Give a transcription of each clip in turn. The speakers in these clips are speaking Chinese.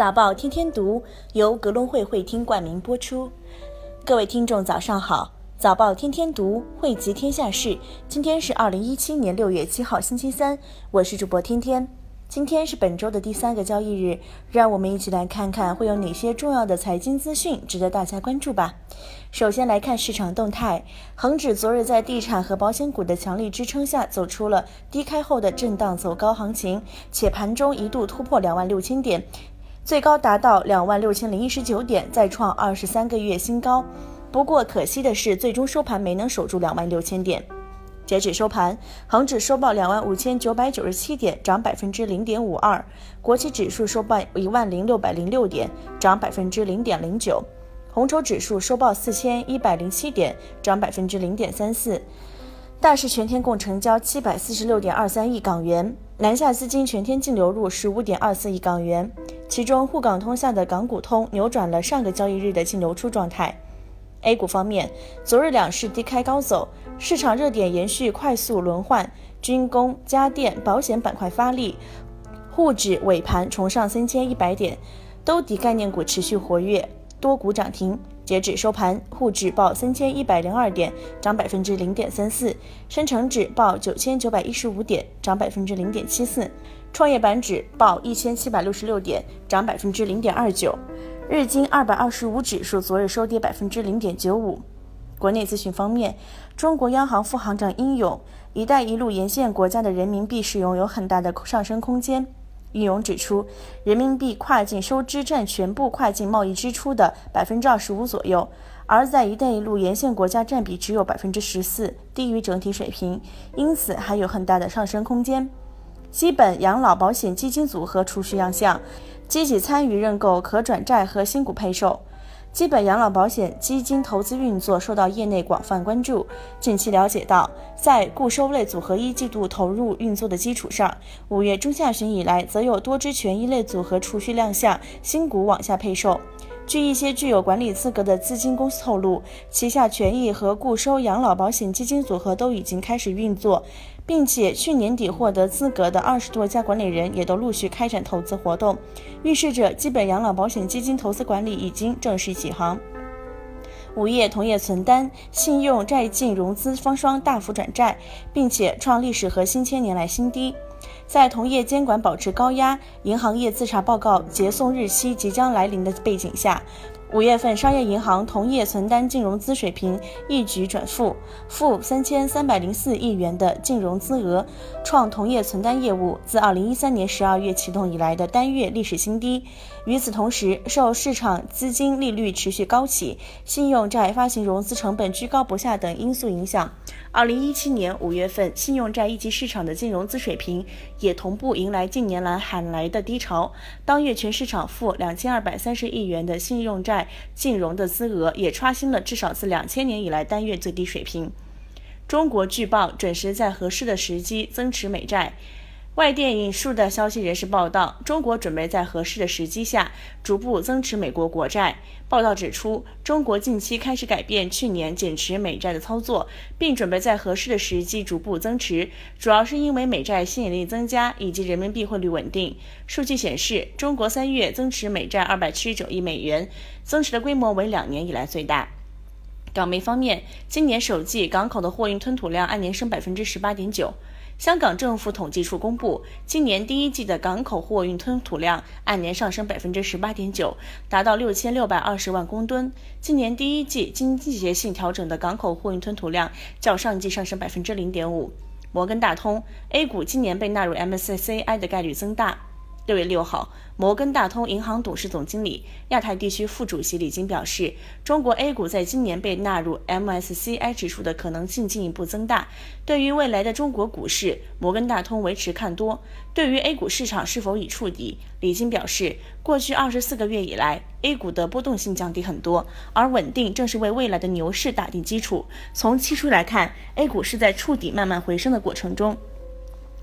早报天天读由格隆会会厅冠名播出。各位听众，早上好！早报天天读汇集天下事。今天是二零一七年六月七号，星期三。我是主播天天。今天是本周的第三个交易日，让我们一起来看看会有哪些重要的财经资讯值得大家关注吧。首先来看市场动态，恒指昨日在地产和保险股的强力支撑下，走出了低开后的震荡走高行情，且盘中一度突破两万六千点。最高达到两万六千零一十九点，再创二十三个月新高。不过可惜的是，最终收盘没能守住两万六千点。截止收盘，恒指收报两万五千九百九十七点，涨百分之零点五二；国企指数收报一万零六百零六点，涨百分之零点零九；红筹指数收报四千一百零七点，涨百分之零点三四。大市全天共成交七百四十六点二三亿港元，南下资金全天净流入十五点二四亿港元。其中，沪港通下的港股通扭转了上个交易日的净流出状态。A 股方面，昨日两市低开高走，市场热点延续快速轮换，军工、家电、保险板块发力，沪指尾盘重上三千一百点，兜底概念股持续活跃，多股涨停。截止收盘，沪指报三千一百零二点，涨百分之零点三四；深成指报九千九百一十五点，涨百分之零点七四；创业板指报一千七百六十六点，涨百分之零点二九。日经二百二十五指数昨日收跌百分之零点九五。国内资讯方面，中国央行副行长殷勇，一带一路沿线国家的人民币使用有很大的上升空间。易勇指出，人民币跨境收支占全部跨境贸易支出的百分之二十五左右，而在“一带一路”沿线国家占比只有百分之十四，低于整体水平，因此还有很大的上升空间。基本养老保险基金组合储蓄样项，积极参与认购可转债和新股配售。基本养老保险基金投资运作受到业内广泛关注。近期了解到，在固收类组合一季度投入运作的基础上，五月中下旬以来，则有多支权益类组合储蓄亮相，新股往下配售。据一些具有管理资格的资金公司透露，旗下权益和固收养老保险基金组合都已经开始运作。并且去年底获得资格的二十多家管理人也都陆续开展投资活动，预示着基本养老保险基金投资管理已经正式起航。五月同业存单、信用债净融资双双大幅转债，并且创历史和新千年来新低。在同业监管保持高压、银行业自查报告结送日期即将来临的背景下。五月份，商业银行同业存单净融资水平一举转负，负三千三百零四亿元的净融资额，创同业存单业务自二零一三年十二月启动以来的单月历史新低。与此同时，受市场资金利率持续高企、信用债发行融资成本居高不下等因素影响，二零一七年五月份信用债一级市场的净融资水平也同步迎来近年来喊来的低潮。当月全市场负两千二百三十亿元的信用债净融的资额，也刷新了至少自两千年以来单月最低水平。中国据报准时在合适的时机增持美债。外电引述的消息人士报道，中国准备在合适的时机下逐步增持美国国债。报道指出，中国近期开始改变去年减持美债的操作，并准备在合适的时机逐步增持，主要是因为美债吸引力增加以及人民币汇率稳定。数据显示，中国三月增持美债二百七十九亿美元，增持的规模为两年以来最大。港媒方面，今年首季港口的货运吞吐量按年升百分之十八点九。香港政府统计处公布，今年第一季的港口货运吞吐量按年上升百分之十八点九，达到六千六百二十万公吨。今年第一季经季节性调整的港口货运吞吐量较上季上升百分之零点五。摩根大通 A 股今年被纳入 MSCI 的概率增大。六月六号，摩根大通银行董事总经理、亚太地区副主席李金表示，中国 A 股在今年被纳入 MSCI 指数的可能性进一步增大。对于未来的中国股市，摩根大通维持看多。对于 A 股市场是否已触底，李金表示，过去二十四个月以来，A 股的波动性降低很多，而稳定正是为未来的牛市打定基础。从期初来看，A 股是在触底慢慢回升的过程中。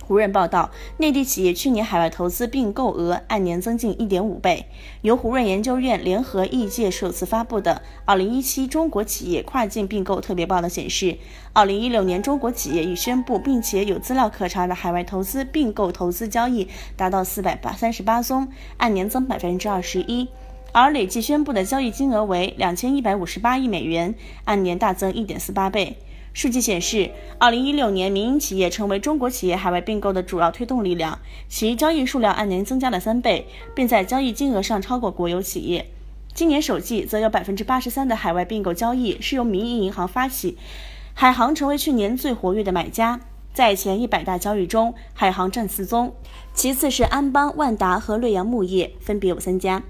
胡润报道，内地企业去年海外投资并购额按年增近1.5倍。由胡润研究院联合易界首次发布的《2017中国企业跨境并购特别报道》显示，2016年中国企业已宣布并且有资料可查的海外投资并购投资交易达到438宗，按年增21%，而累计宣布的交易金额为2158亿美元，按年大增1.48倍。数据显示，二零一六年民营企业成为中国企业海外并购的主要推动力量，其交易数量按年增加了三倍，并在交易金额上超过国有企业。今年首季则有百分之八十三的海外并购交易是由民营银行发起，海航成为去年最活跃的买家。在前一百大交易中，海航占四宗，其次是安邦、万达和瑞阳木业，分别有三家。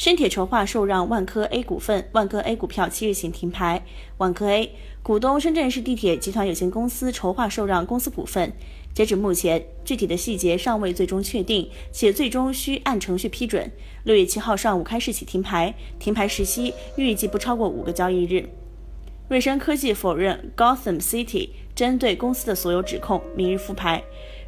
深铁筹划受让万科 A 股份，万科 A 股票七日前停牌。万科 A 股东深圳市地铁集团有限公司筹划受让公司股份，截止目前，具体的细节尚未最终确定，且最终需按程序批准。六月七号上午开市起停牌，停牌时期预计不超过五个交易日。瑞声科技否认 Gotham City 针对公司的所有指控，明日复牌。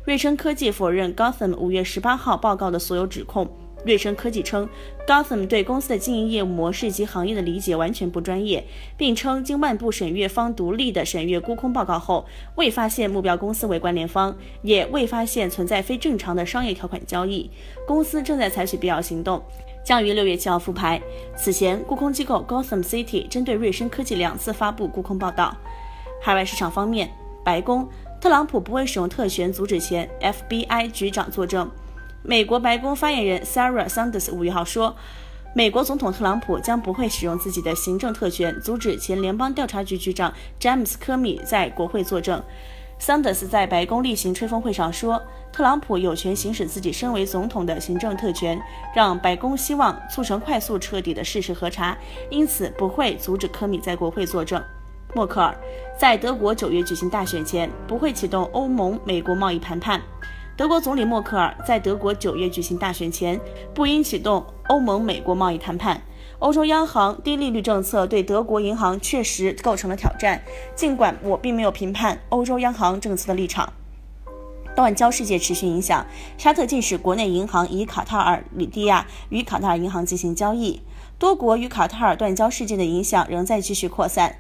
瑞声科技否认 Gotham 五月十八号报告的所有指控。瑞声科技称，Gotham 对公司的经营业务模式及行业的理解完全不专业，并称经万部审阅方独立的审阅沽空报告后，未发现目标公司为关联方，也未发现存在非正常的商业条款交易。公司正在采取必要行动，将于六月七号复牌。此前，沽空机构 Gotham City 针对瑞声科技两次发布沽空报道。海外市场方面，白宫，特朗普不会使用特权阻止前 FBI 局长作证。美国白宫发言人 Sarah Sanders 五月号说，美国总统特朗普将不会使用自己的行政特权阻止前联邦调查局局长詹姆斯·科米在国会作证。Sanders 在白宫例行吹风会上说，特朗普有权行使自己身为总统的行政特权，让白宫希望促成快速彻底的事实核查，因此不会阻止科米在国会作证。默克尔在德国九月举行大选前不会启动欧盟美国贸易谈判。德国总理默克尔在德国九月举行大选前不应启动欧盟美国贸易谈判。欧洲央行低利率政策对德国银行确实构成了挑战，尽管我并没有评判欧洲央行政策的立场。断交事件持续影响，沙特禁止国内银行以卡塔尔里迪亚与卡塔尔银行进行交易。多国与卡塔尔断交事件的影响仍在继续扩散。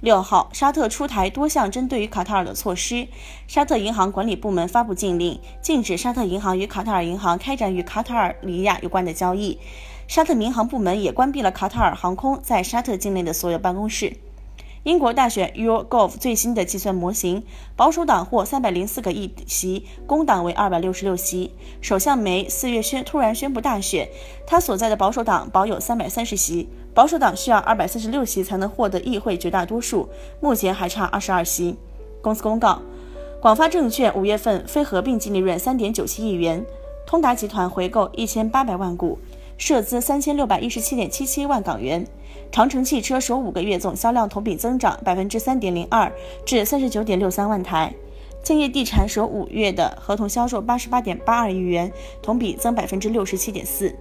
六号，沙特出台多项针对于卡塔尔的措施。沙特银行管理部门发布禁令，禁止沙特银行与卡塔尔银行开展与卡塔尔里亚有关的交易。沙特民航部门也关闭了卡塔尔航空在沙特境内的所有办公室。英国大选 YourGov 最新的计算模型，保守党获三百零四个议席，工党为二百六十六席。首相梅四月宣突然宣布大选，他所在的保守党保有三百三十席，保守党需要二百四十六席才能获得议会绝大多数，目前还差二十二席。公司公告：广发证券五月份非合并净利润三点九七亿元，通达集团回购一千八百万股，涉资三千六百一十七点七七万港元。长城汽车首五个月总销量同比增长百分之三点零二，至三十九点六三万台。建业地产首五月的合同销售八十八点八二亿元，同比增百分之六十七点四。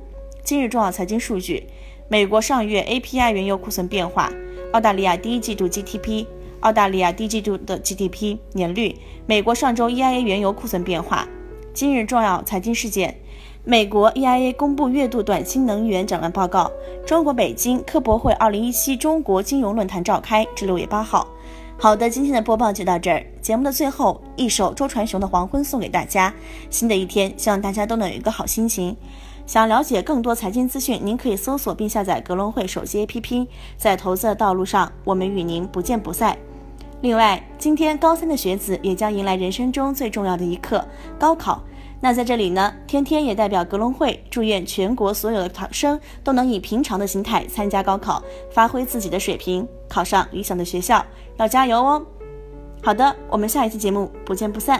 今日重要财经数据：美国上月 API 原油库存变化，澳大利亚第一季度 GDP，澳大利亚第一季度的 GDP 年率，美国上周 EIA 原油库存变化。今日重要财经事件。美国 EIA 公布月度短期能源展望报告。中国北京科博会2017中国金融论坛召开至六月八号。好的，今天的播报就到这儿。节目的最后，一首周传雄的《黄昏》送给大家。新的一天，希望大家都能有一个好心情。想了解更多财经资讯，您可以搜索并下载格隆汇手机 APP。在投资的道路上，我们与您不见不散。另外，今天高三的学子也将迎来人生中最重要的一课——高考。那在这里呢，天天也代表格隆会祝愿全国所有的考生都能以平常的心态参加高考，发挥自己的水平，考上理想的学校，要加油哦！好的，我们下一期节目不见不散。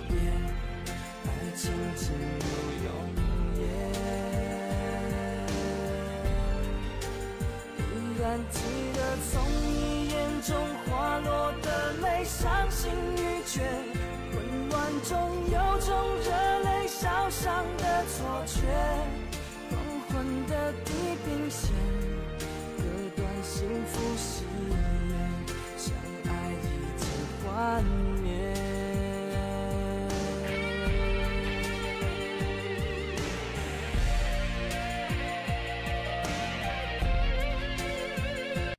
还记得从你眼中滑落的泪，伤心欲绝，混乱中有种热泪烧伤的错觉，